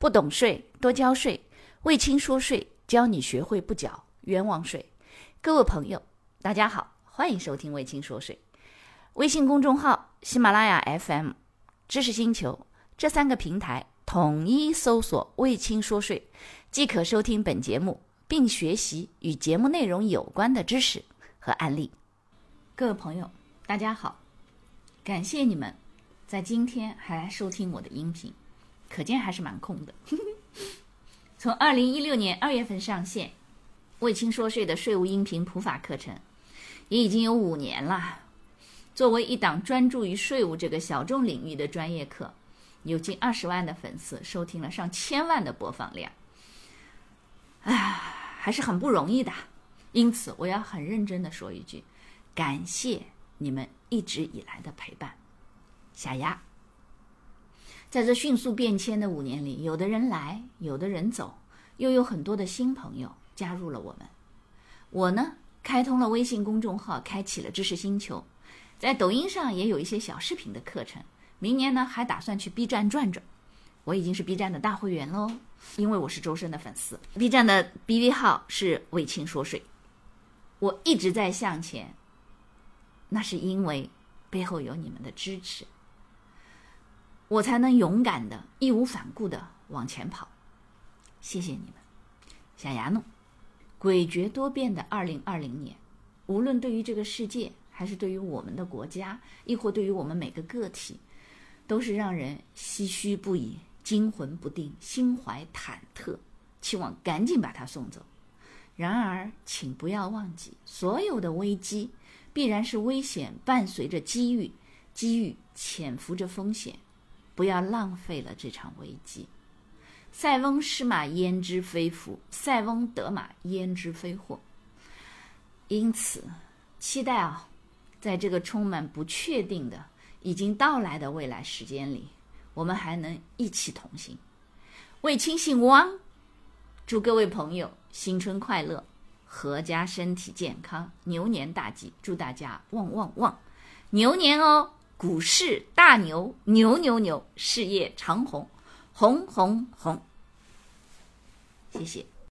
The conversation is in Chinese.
不懂税，多交税。魏青说税，教你学会不缴冤枉税。各位朋友，大家好，欢迎收听魏青说税。微信公众号、喜马拉雅 FM、知识星球这三个平台统一搜索“魏青说税”，即可收听本节目，并学习与节目内容有关的知识和案例。各位朋友，大家好，感谢你们在今天还来收听我的音频，可见还是蛮空的。从二零一六年二月份上线，魏青说税的税务音频普法课程，也已经有五年了。作为一档专注于税务这个小众领域的专业课，有近二十万的粉丝收听了上千万的播放量，哎，还是很不容易的。因此，我要很认真的说一句。感谢你们一直以来的陪伴，小丫。在这迅速变迁的五年里，有的人来，有的人走，又有很多的新朋友加入了我们。我呢，开通了微信公众号，开启了知识星球，在抖音上也有一些小视频的课程。明年呢，还打算去 B 站转转。我已经是 B 站的大会员喽，因为我是周深的粉丝。B 站的 BV 号是为情说水，我一直在向前。那是因为背后有你们的支持，我才能勇敢的、义无反顾的往前跑。谢谢你们，小牙弄。诡谲多变的二零二零年，无论对于这个世界，还是对于我们的国家，亦或对于我们每个个体，都是让人唏嘘不已、惊魂不定、心怀忐忑，期望赶紧把它送走。然而，请不要忘记，所有的危机。必然是危险伴随着机遇，机遇潜伏着风险，不要浪费了这场危机。塞翁失马焉知非福，塞翁得马焉知非祸。因此，期待啊，在这个充满不确定的、已经到来的未来时间里，我们还能一起同行。为亲姓汪，祝各位朋友新春快乐！阖家身体健康，牛年大吉！祝大家旺旺旺，牛年哦，股市大牛，牛牛牛，事业长虹，红红红！谢谢。